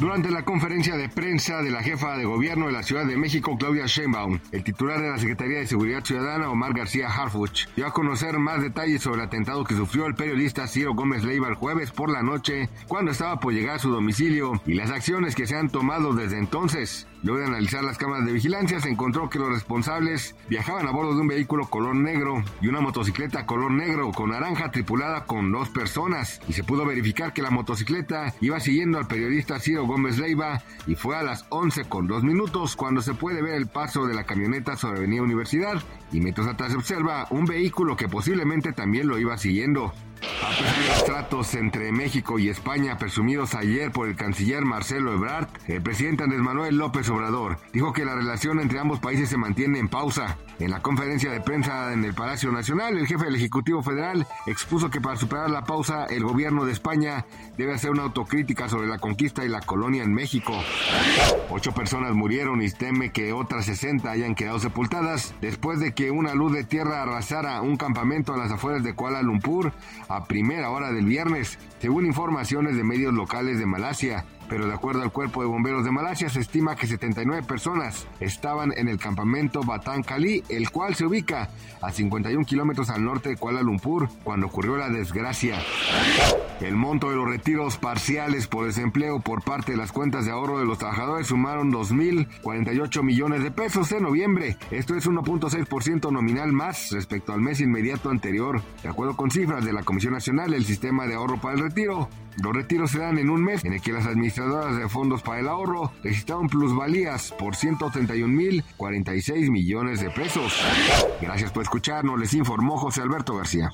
Durante la conferencia de prensa de la jefa de gobierno de la Ciudad de México, Claudia Sheinbaum, el titular de la Secretaría de Seguridad Ciudadana, Omar García Harfuch, dio a conocer más detalles sobre el atentado que sufrió el periodista Ciro Gómez Leiva el jueves por la noche, cuando estaba por llegar a su domicilio, y las acciones que se han tomado desde entonces. Luego de analizar las cámaras de vigilancia, se encontró que los responsables viajaban a bordo de un vehículo color negro y una motocicleta color negro con naranja tripulada con dos personas, y se pudo verificar que la motocicleta iba siguiendo al periodista Ciro Gómez Leiva y fue a las 11 con dos minutos cuando se puede ver el paso de la camioneta sobre Avenida Universidad y mientras atrás se observa un vehículo que posiblemente también lo iba siguiendo. Tratos entre México y España presumidos ayer por el canciller Marcelo Ebrard, el presidente Andrés Manuel López Obrador dijo que la relación entre ambos países se mantiene en pausa. En la conferencia de prensa en el Palacio Nacional, el jefe del Ejecutivo Federal expuso que para superar la pausa, el gobierno de España debe hacer una autocrítica sobre la conquista y la colonia en México. Ocho personas murieron y teme que otras 60 hayan quedado sepultadas después de que una luz de tierra arrasara un campamento a las afueras de Kuala Lumpur primera hora del viernes, según informaciones de medios locales de Malasia pero de acuerdo al Cuerpo de Bomberos de Malasia se estima que 79 personas estaban en el campamento Batán Cali, el cual se ubica a 51 kilómetros al norte de Kuala Lumpur cuando ocurrió la desgracia. El monto de los retiros parciales por desempleo por parte de las cuentas de ahorro de los trabajadores sumaron 2.048 millones de pesos en noviembre. Esto es 1.6% nominal más respecto al mes inmediato anterior. De acuerdo con cifras de la Comisión Nacional del Sistema de Ahorro para el Retiro, los retiros se dan en un mes en el que las administradoras de fondos para el ahorro registraron plusvalías por 131.046 millones de pesos. Gracias por escucharnos, les informó José Alberto García.